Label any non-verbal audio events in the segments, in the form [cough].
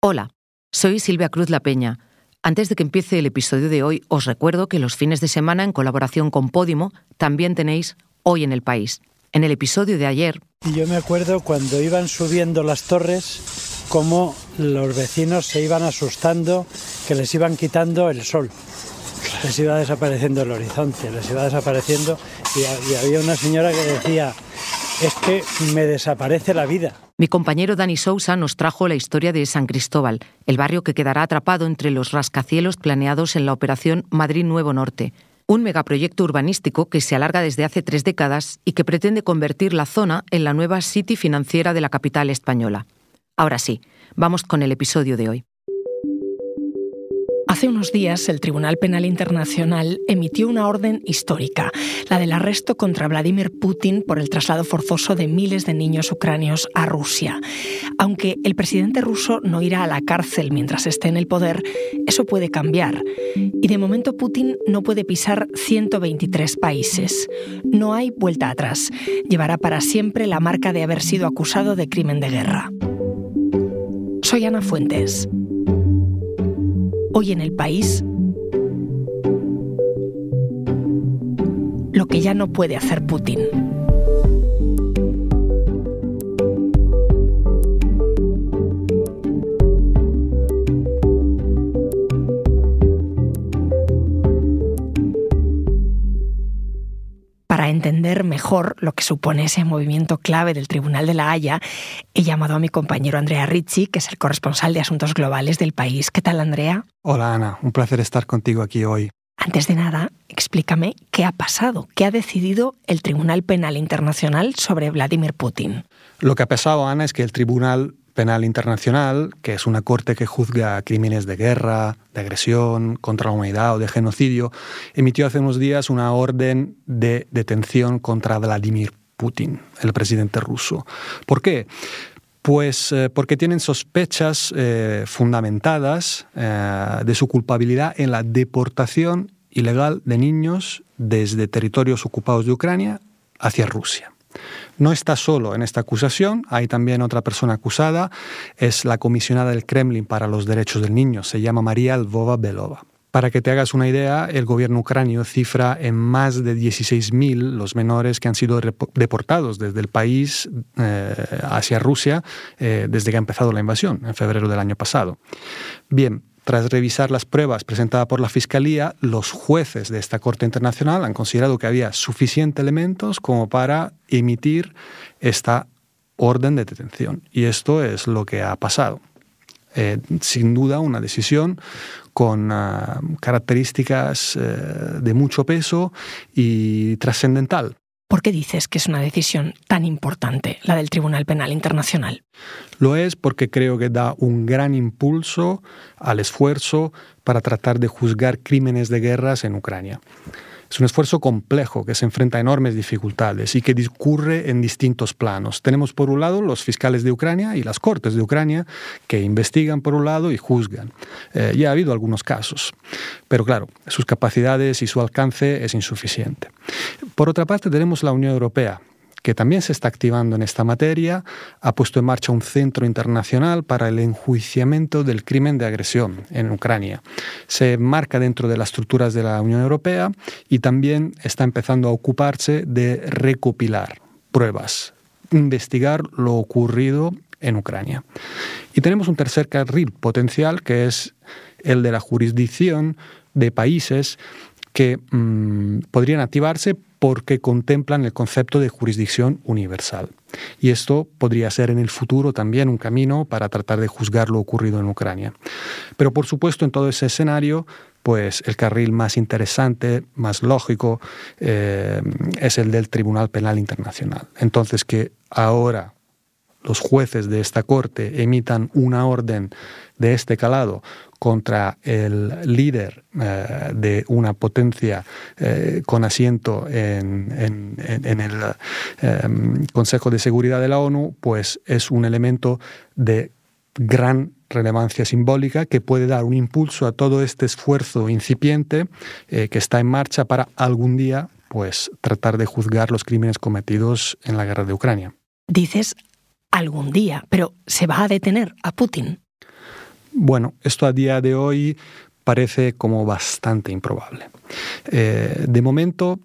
Hola, soy Silvia Cruz La Peña. Antes de que empiece el episodio de hoy, os recuerdo que los fines de semana, en colaboración con Podimo, también tenéis Hoy en el País. En el episodio de ayer... Y yo me acuerdo cuando iban subiendo las torres, cómo los vecinos se iban asustando, que les iban quitando el sol. Les iba desapareciendo el horizonte, les iba desapareciendo. Y había una señora que decía, es que me desaparece la vida. Mi compañero Dani Sousa nos trajo la historia de San Cristóbal, el barrio que quedará atrapado entre los rascacielos planeados en la operación Madrid Nuevo Norte, un megaproyecto urbanístico que se alarga desde hace tres décadas y que pretende convertir la zona en la nueva City financiera de la capital española. Ahora sí, vamos con el episodio de hoy. Hace unos días el Tribunal Penal Internacional emitió una orden histórica, la del arresto contra Vladimir Putin por el traslado forzoso de miles de niños ucranios a Rusia. Aunque el presidente ruso no irá a la cárcel mientras esté en el poder, eso puede cambiar. Y de momento Putin no puede pisar 123 países. No hay vuelta atrás. Llevará para siempre la marca de haber sido acusado de crimen de guerra. Soy Ana Fuentes. Hoy en el país, lo que ya no puede hacer Putin. Para entender mejor lo que supone ese movimiento clave del Tribunal de la Haya, he llamado a mi compañero Andrea Ricci, que es el corresponsal de Asuntos Globales del país. ¿Qué tal, Andrea? Hola, Ana. Un placer estar contigo aquí hoy. Antes de nada, explícame qué ha pasado, qué ha decidido el Tribunal Penal Internacional sobre Vladimir Putin. Lo que ha pasado, Ana, es que el Tribunal Penal Internacional, que es una corte que juzga crímenes de guerra, de agresión contra la humanidad o de genocidio, emitió hace unos días una orden de detención contra Vladimir Putin, el presidente ruso. ¿Por qué? Pues eh, porque tienen sospechas eh, fundamentadas eh, de su culpabilidad en la deportación ilegal de niños desde territorios ocupados de Ucrania hacia Rusia. No está solo en esta acusación, hay también otra persona acusada, es la comisionada del Kremlin para los derechos del niño, se llama María Lvova Belova. Para que te hagas una idea, el gobierno ucranio cifra en más de 16.000 los menores que han sido deportados desde el país eh, hacia Rusia eh, desde que ha empezado la invasión, en febrero del año pasado. Bien, tras revisar las pruebas presentadas por la Fiscalía, los jueces de esta Corte Internacional han considerado que había suficientes elementos como para emitir esta orden de detención. Y esto es lo que ha pasado. Eh, sin duda una decisión con uh, características uh, de mucho peso y trascendental. ¿Por qué dices que es una decisión tan importante, la del Tribunal Penal Internacional? Lo es porque creo que da un gran impulso al esfuerzo para tratar de juzgar crímenes de guerras en Ucrania. Es un esfuerzo complejo que se enfrenta a enormes dificultades y que discurre en distintos planos. Tenemos por un lado los fiscales de Ucrania y las cortes de Ucrania que investigan por un lado y juzgan. Eh, ya ha habido algunos casos, pero claro, sus capacidades y su alcance es insuficiente. Por otra parte tenemos la Unión Europea, que también se está activando en esta materia, ha puesto en marcha un centro internacional para el enjuiciamiento del crimen de agresión en Ucrania. Se marca dentro de las estructuras de la Unión Europea y también está empezando a ocuparse de recopilar pruebas, investigar lo ocurrido en Ucrania. Y tenemos un tercer carril potencial que es el de la jurisdicción de países que mmm, podrían activarse porque contemplan el concepto de jurisdicción universal. Y esto podría ser en el futuro también un camino para tratar de juzgar lo ocurrido en Ucrania. Pero por supuesto en todo ese escenario, pues el carril más interesante, más lógico, eh, es el del Tribunal Penal Internacional. Entonces que ahora los jueces de esta Corte emitan una orden de este calado contra el líder eh, de una potencia eh, con asiento en, el em, Consejo de Seguridad de la ONU, pues es un elemento de gran relevancia simbólica que puede dar un impulso a todo este esfuerzo incipiente eh, que está en marcha para algún día pues tratar de juzgar los crímenes cometidos en la guerra de Ucrania. Dices algún día, pero ¿se va a detener a Putin? Bueno, esto a día de hoy parece como bastante improbable. Eh, de momento,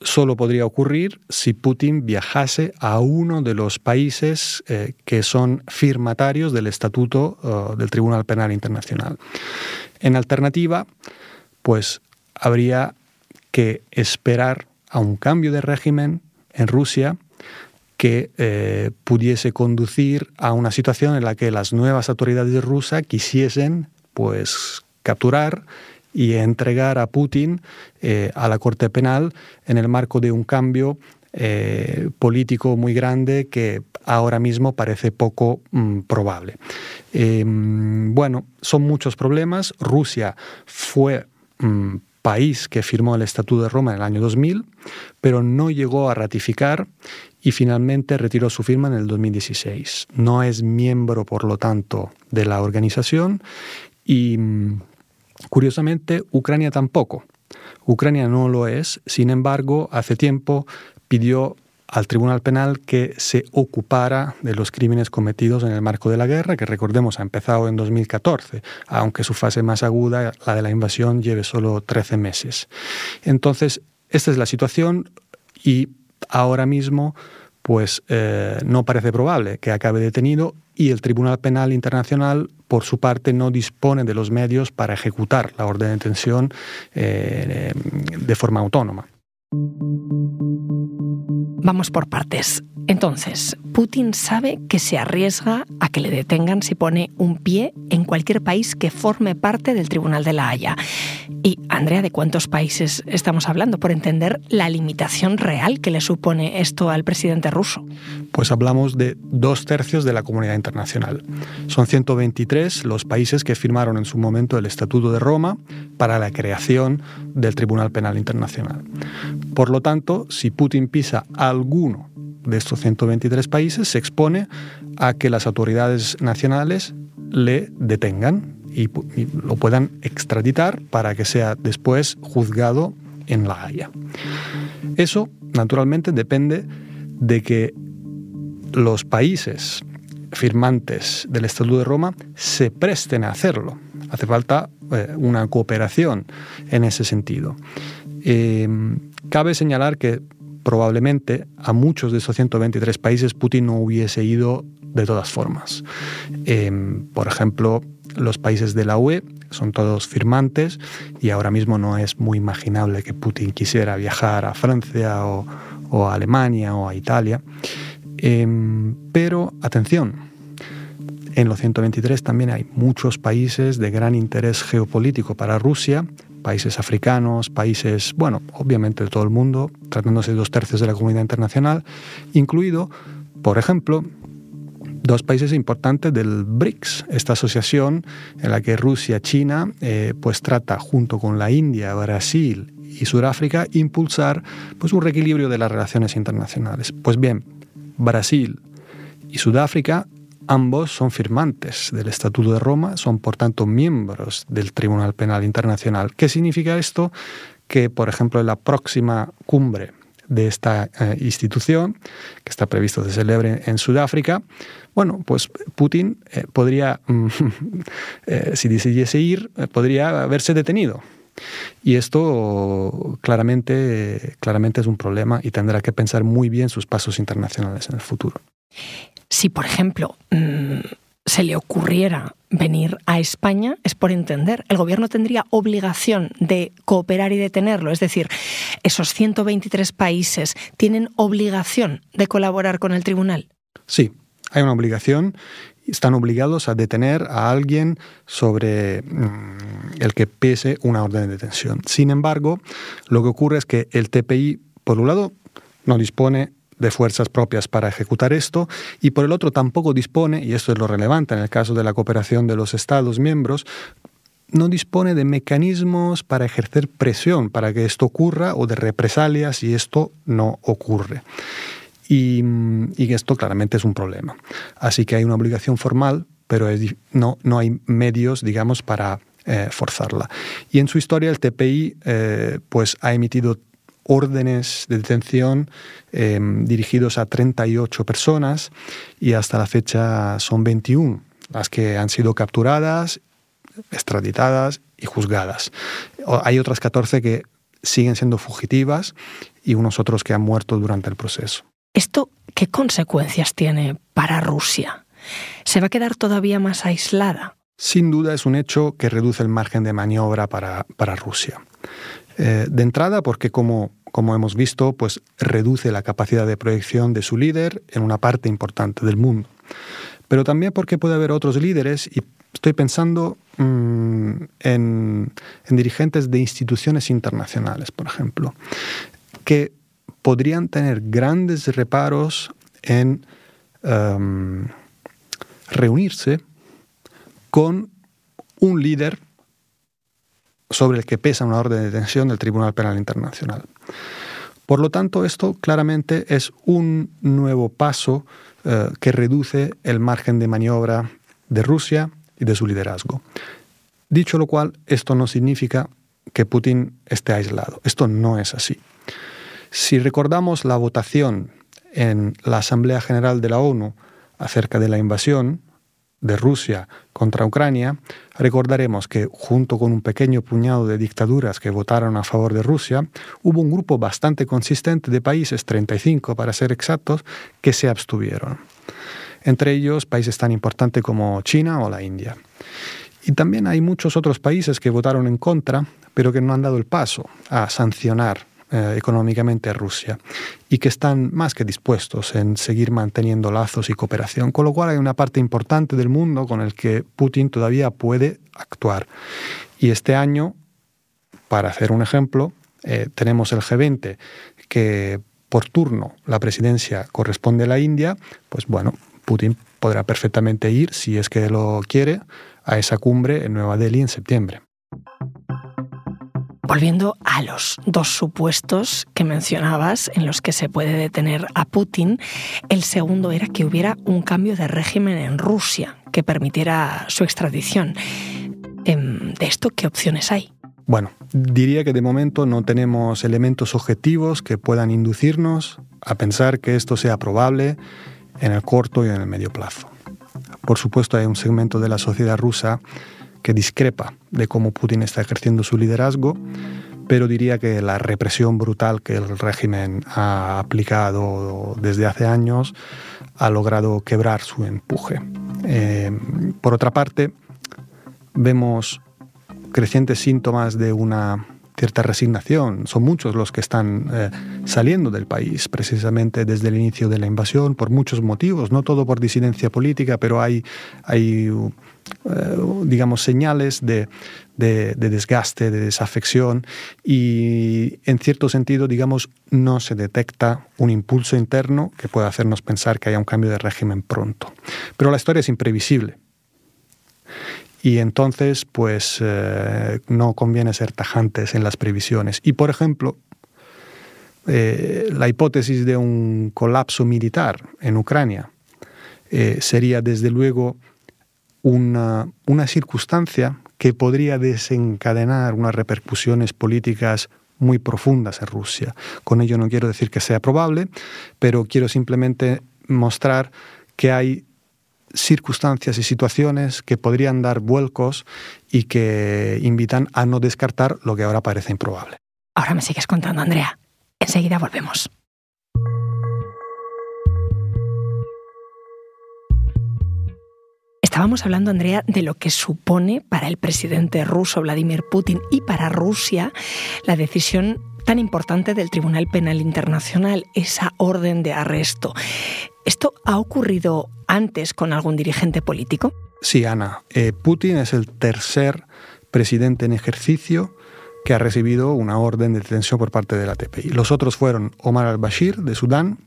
solo podría ocurrir si Putin viajase a uno de los países eh, que son firmatarios del Estatuto eh, del Tribunal Penal Internacional. En alternativa, pues habría que esperar a un cambio de régimen en Rusia que eh, pudiese conducir a una situación en la que las nuevas autoridades rusas quisiesen pues capturar y entregar a Putin eh, a la Corte Penal en el marco de un cambio eh, político muy grande que ahora mismo parece poco mm, probable. Em, bueno, son muchos problemas. Rusia fue mm, país que firmó el Estatuto de Roma en el año 2000, pero no llegó a ratificar y finalmente retiró su firma en el 2016. No es miembro, por lo tanto, de la organización y, mm, curiosamente, Ucrania tampoco. Ucrania no lo es, sin embargo, hace tiempo pidió al Tribunal Penal que se ocupara de los crímenes cometidos en el marco de la guerra, que recordemos ha empezado en 2014, aunque su fase más aguda, la de la invasión, lleve solo 13 meses. Entonces, esta es la situación y ahora mismo pues eh, no parece probable que acabe detenido y el Tribunal Penal Internacional, por su parte, no dispone de los medios para ejecutar la orden de detención eh, de forma autónoma. Vamos por partes. Entonces, Putin sabe que se arriesga a que le detengan si pone un pie en cualquier país que forme parte del Tribunal de la Haya. Y, Andrea, ¿de cuántos países estamos hablando? Por entender la limitación real que le supone esto al presidente ruso. Pues hablamos de dos tercios de la comunidad internacional. Son 123 los países que firmaron en su momento el Estatuto de Roma para la creación del Tribunal Penal Internacional. Por lo tanto, si Putin pisa alguno de estos 123 países, se expone a que las autoridades nacionales le detengan y, lo puedan extraditar para que sea después juzgado en La Haya. Eso, naturalmente, depende de que los países firmantes del Estatuto de Roma se presten a hacerlo. Hace falta eh, una cooperación en ese sentido. Eh, cabe señalar que probablemente a muchos de esos 123 países Putin no hubiese ido de todas formas. Em, por ejemplo, los países de la UE son todos firmantes y ahora mismo no es muy imaginable que Putin quisiera viajar a Francia o, a Alemania o a Italia. Em, pero atención, en los 123 también hay muchos países de gran interés geopolítico para Rusia, países africanos, países, bueno, obviamente de todo el mundo, tratándose de dos tercios de la comunidad internacional, incluido, por ejemplo, dos países importantes del BRICS, esta asociación en la que Rusia, China, eh, pues trata junto con la India, Brasil y Sudáfrica impulsar pues un reequilibrio de las relaciones internacionales. Pues bien, Brasil y Sudáfrica Ambos son firmantes del Estatuto de Roma, son por tanto miembros del Tribunal Penal Internacional. ¿Qué significa esto? Que, por ejemplo, en la próxima cumbre de esta eh, institución, que está previsto que se celebre en Sudáfrica, bueno, pues Putin eh, podría, [laughs] eh, si decidiese ir, podría haberse detenido. Y esto claramente, claramente es un problema y tendrá que pensar muy bien sus pasos internacionales en el futuro si, por ejemplo, mm, se le ocurriera venir a España, es por entender, el gobierno tendría obligación de cooperar y detenerlo, es decir, esos 123 países tienen obligación de colaborar con el tribunal. Sí, hay una obligación están obligados a detener a alguien sobre mm, el que pese una orden de detención. Sin embargo, lo que ocurre es que el TPI, por un lado, no dispone de fuerzas propias para ejecutar esto y por el otro tampoco dispone, y esto es lo relevante en el caso de la cooperación de los Estados miembros, no dispone de mecanismos para ejercer presión para que esto ocurra o de represalias si esto no ocurre. Y, esto claramente es un problema. Así que hay una obligación formal, pero no, no hay medios, digamos, para eh, forzarla. Y en su historia el TPI eh, pues, ha emitido órdenes de detención em, dirigidos a 38 personas y hasta la fecha son 21 las que han sido capturadas, extraditadas y juzgadas. Hay otras 14 que siguen siendo fugitivas y unos otros que han muerto durante el proceso. ¿Esto qué consecuencias tiene para Rusia? ¿Se va a quedar todavía más aislada? Sin duda es un hecho que reduce el margen de maniobra para, Rusia. Eh, de entrada porque como, como hemos visto, pues reduce la capacidad de proyección de su líder en una parte importante del mundo. Pero también porque puede haber otros líderes y estoy pensando mm, en, dirigentes de instituciones internacionales, por ejemplo, que podrían tener grandes reparos en em, reunirse con un líder sobre el que pesa una orden de detención del Tribunal Penal Internacional. Por lo tanto, esto claramente es un nuevo paso eh, que reduce el margen de maniobra de Rusia y de su liderazgo. Dicho lo cual, esto no significa que Putin esté aislado. Esto no es así. Si recordamos la votación en la Asamblea General de la ONU acerca de la invasión de Rusia contra Ucrania, recordaremos que junto con un pequeño puñado de dictaduras que votaron a favor de Rusia, hubo un grupo bastante consistente de países, 35 para ser exactos, que se abstuvieron. Entre ellos países tan importantes como China o la India. Y también hay muchos otros países que votaron en contra, pero que no han dado el paso a sancionar eh, económicamente a Rusia y que están más que dispuestos en seguir manteniendo lazos y cooperación, con lo cual hay una parte importante del mundo con el que Putin todavía puede actuar. Y este año, para hacer un ejemplo, eh, tenemos el G20 que por turno la presidencia corresponde a la India, pues bueno, Putin podrá perfectamente ir, si es que lo quiere, a esa cumbre en Nueva Delhi en septiembre. Volviendo a los dos supuestos que mencionabas en los que se puede detener a Putin, el segundo era que hubiera un cambio de régimen en Rusia que permitiera su extradición. Em, ¿De esto qué opciones hay? Bueno, diría que de momento no tenemos elementos objetivos que puedan inducirnos a pensar que esto sea probable en el corto y en el medio plazo. Por supuesto, hay un segmento de la sociedad rusa que discrepa de cómo Putin está ejerciendo su liderazgo, pero diría que la represión brutal que el régimen ha aplicado desde hace años ha logrado quebrar su empuje. Eh, por otra parte, vemos crecientes síntomas de una cierta resignación. Son muchos los que están eh, saliendo del país precisamente desde el inicio de la invasión por muchos motivos, no todo por disidencia política, pero hay, hay digamos, señales de, desgaste, de desafección y en cierto sentido, digamos, no se detecta un impulso interno que pueda hacernos pensar que haya un cambio de régimen pronto. Pero la historia es imprevisible. Y entonces, pues eh, no conviene ser tajantes en las previsiones. Y, por ejemplo, eh, la hipótesis de un colapso militar en Ucrania sería, desde luego, una, circunstancia que podría desencadenar unas repercusiones políticas muy profundas en Rusia. Con ello no quiero decir que sea probable, pero quiero simplemente mostrar que hay circunstancias y situaciones que podrían dar vuelcos y que invitan a no descartar lo que ahora parece improbable. Ahora me sigues contando, Andrea. Enseguida volvemos. Estábamos hablando, Andrea, de lo que supone para el presidente ruso Vladimir Putin y para Rusia la decisión tan importante del Tribunal Penal Internacional, esa orden de arresto. ¿Esto ha ocurrido antes con algún dirigente político? Sí, Ana. Eh, Putin es el tercer presidente en ejercicio que ha recibido una orden de detención por parte de la TPI. Los otros fueron Omar al-Bashir de Sudán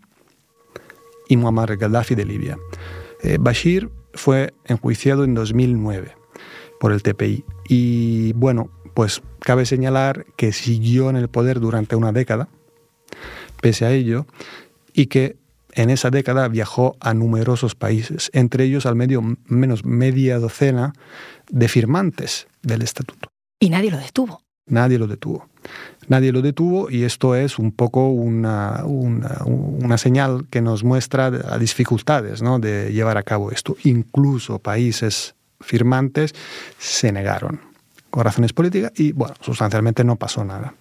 y Muammar Gaddafi de Libia. Eh, Bashir fue enjuiciado en 2009 por el TPI. Y bueno, pues cabe señalar que siguió en el poder durante una década, pese a ello, y que en esa década viajó a numerosos países, entre ellos al medio menos media docena de firmantes del estatuto. Y nadie lo detuvo. Nadie lo detuvo. Nadie lo detuvo y esto es un poco una, una, señal que nos muestra las dificultades de llevar a cabo esto. Incluso países firmantes se negaron con razones políticas y, bueno, sustancialmente no pasó nada.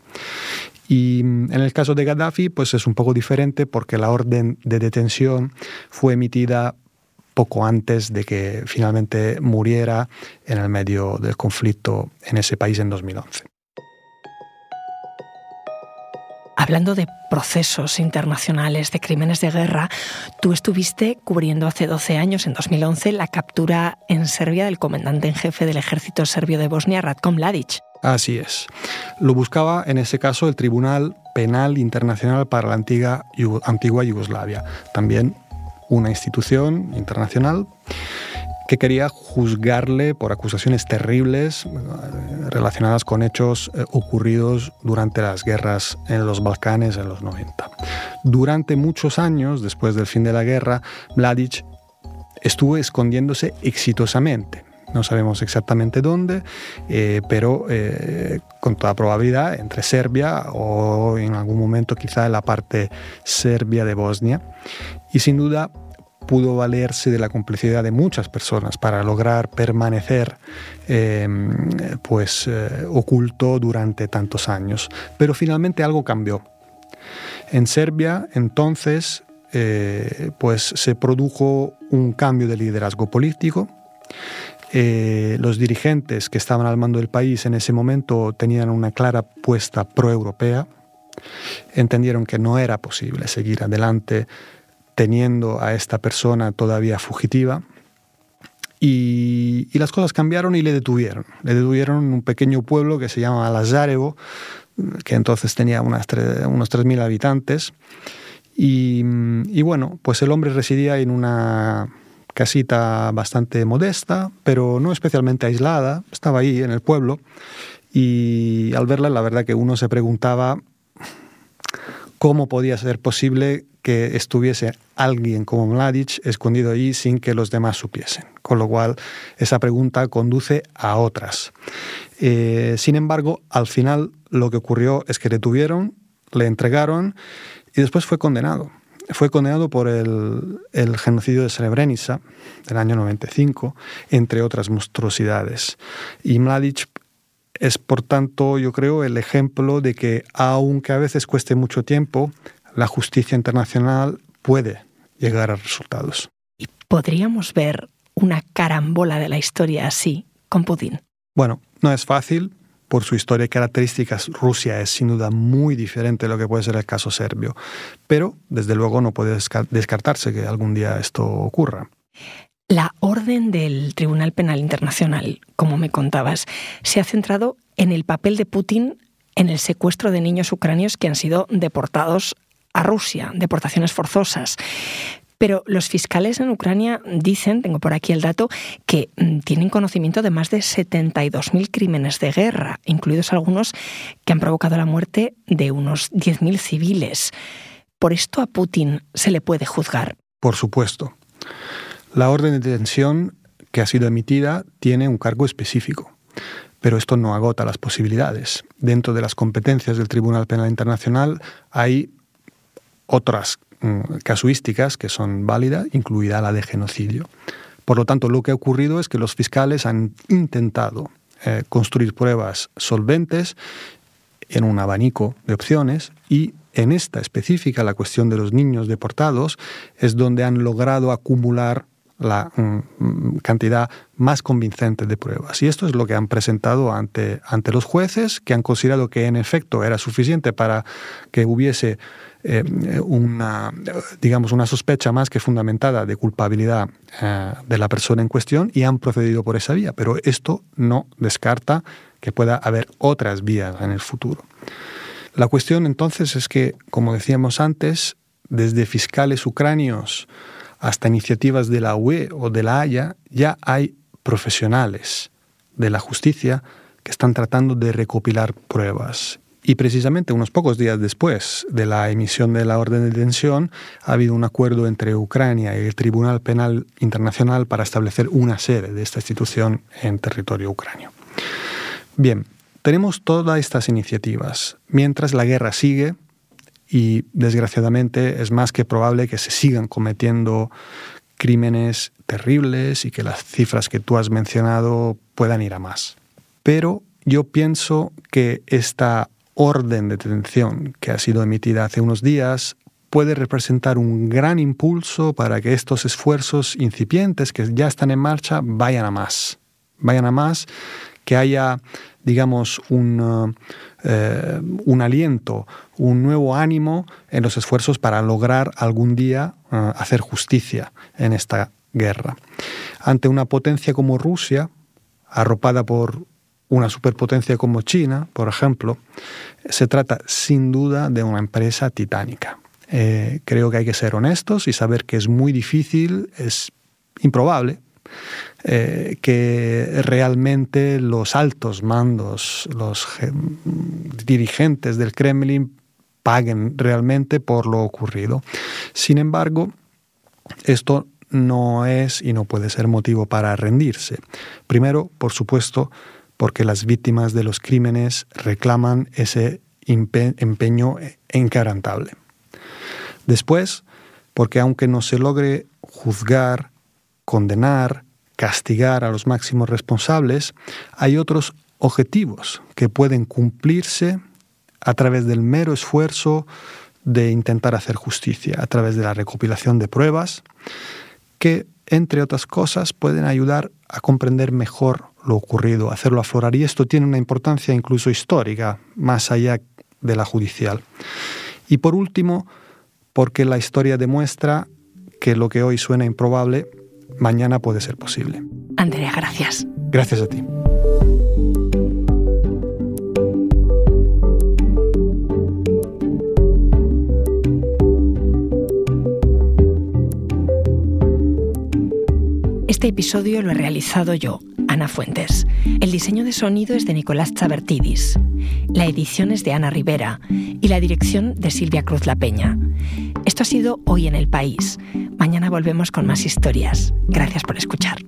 Y mm, en el caso de Gaddafi, pues es un poco diferente porque la orden de detención fue emitida poco antes de que finalmente muriera en el medio del conflicto en ese país en 2011. Hablando de procesos internacionales de crímenes de guerra, tú estuviste cubriendo hace 12 años, en 2011, la captura en Serbia del comandante en jefe del ejército serbio de Bosnia, Ratko Mladic. Así es. Lo buscaba en ese caso el Tribunal Penal Internacional para la antigua, antigua Yugoslavia, también una institución internacional que quería juzgarle por acusaciones terribles eh, relacionadas con hechos eh, ocurridos durante las guerras en los Balcanes en los 90. Durante muchos años, después del fin de la guerra, Mladic estuvo escondiéndose exitosamente. No sabemos exactamente dónde, eh, pero con toda probabilidad entre Serbia o en algún momento quizá en la parte serbia de Bosnia. Y sin duda pudo valerse de la complicidad de muchas personas para lograr permanecer em, pues, eh, oculto durante tantos años. Pero finalmente algo cambió. En Serbia, entonces, eh, pues se produjo un cambio de liderazgo político. Eh, los dirigentes que estaban al mando del país en ese momento tenían una clara puesta pro-europea. Entendieron que no era posible seguir adelante teniendo a esta persona todavía fugitiva. Y, las cosas cambiaron y le detuvieron. Le detuvieron en un pequeño pueblo que se llama Lazarevo, que entonces tenía unas unos 3.000 habitantes. Y, y, bueno, pues el hombre residía en una casita bastante modesta, pero no especialmente aislada. Estaba ahí en el pueblo. Y al verla, la verdad que uno se preguntaba cómo podía ser posible que estuviese alguien como Mladic escondido allí sin que los demás supiesen. Con lo cual, esa pregunta conduce a otras. Eh, sin embargo, al final lo que ocurrió es que le tuvieron, le entregaron y después fue condenado. Fue condenado por el, el genocidio de Srebrenica del año 95, entre otras monstruosidades. Y Mladic es, por tanto, yo creo, el ejemplo de que, aunque a veces cueste mucho tiempo, la justicia internacional puede llegar a resultados. ¿Y podríamos ver una carambola de la historia así con Putin? Bueno, no es fácil. Por su historia y características, Rusia es sin duda muy diferente de lo que puede ser el caso serbio. Pero, desde luego, no puede descartarse que algún día esto ocurra. La orden del Tribunal Penal Internacional, como me contabas, se ha centrado en el papel de Putin en el secuestro de niños ucranios que han sido deportados a Rusia, deportaciones forzosas. Pero los fiscales en Ucrania dicen, tengo por aquí el dato, que mm, tienen conocimiento de más de 72.000 crímenes de guerra, incluidos algunos que han provocado la muerte de unos 10.000 civiles. ¿Por esto a Putin se le puede juzgar? Por supuesto. La orden de detención que ha sido emitida tiene un cargo específico, pero esto no agota las posibilidades. Dentro de las competencias del Tribunal Penal Internacional hay otras mm, casuísticas que son válidas, incluida la de genocidio. Por lo tanto, lo que ha ocurrido es que los fiscales han intentado eh, construir pruebas solventes en un abanico de opciones y en esta específica, la cuestión de los niños deportados, es donde han logrado acumular la mm, cantidad más convincente de pruebas. Y esto es lo que han presentado ante, ante los jueces, que han considerado que en efecto era suficiente para que hubiese eh, una, digamos, una sospecha más que fundamentada de culpabilidad eh, de la persona en cuestión y han procedido por esa vía. Pero esto no descarta que pueda haber otras vías en el futuro. La cuestión entonces es que, como decíamos antes, desde fiscales ucranios, hasta iniciativas de la UE o de la Haya, ya hay profesionales de la justicia que están tratando de recopilar pruebas. Y precisamente unos pocos días después de la emisión de la orden de detención, ha habido un acuerdo entre Ucrania y el Tribunal Penal Internacional para establecer una sede de esta institución en territorio ucranio. Bien, tenemos todas estas iniciativas. Mientras la guerra sigue, y desgraciadamente es más que probable que se sigan cometiendo crímenes terribles y que las cifras que tú has mencionado puedan ir a más. Pero yo pienso que esta orden de detención que ha sido emitida hace unos días puede representar un gran impulso para que estos esfuerzos incipientes que ya están en marcha vayan a más. Vayan a más, que haya, digamos, un, eh, un aliento, un nuevo ánimo en los esfuerzos para lograr algún día eh, hacer justicia en esta guerra. Ante una potencia como Rusia, arropada por una superpotencia como China, por ejemplo, se trata sin duda de una empresa titánica. Eh, creo que hay que ser honestos y saber que es muy difícil, es improbable, eh, que realmente los altos mandos, los dirigentes del Kremlin paguen realmente por lo ocurrido. Sin embargo, esto no es y no puede ser motivo para rendirse. Primero, por supuesto, porque las víctimas de los crímenes reclaman ese empeño inquebrantable. Después, porque aunque no se logre juzgar, condenar, castigar a los máximos responsables, hay otros objetivos que pueden cumplirse a través del mero esfuerzo de intentar hacer justicia, a través de la recopilación de pruebas, que, entre otras cosas, pueden ayudar a comprender mejor lo ocurrido, hacerlo aflorar. Y esto tiene una importancia incluso histórica, más allá de la judicial. Y por último, porque la historia demuestra que lo que hoy suena improbable, mañana puede ser posible. Andrea, gracias. Gracias a ti. Este episodio lo he realizado yo, Ana Fuentes. El diseño de sonido es de Nicolás Chabertidis. La edición es de Ana Rivera y la dirección de Silvia Cruz La Peña. Esto ha sido Hoy en el País. Mañana volvemos con más historias. Gracias por escuchar.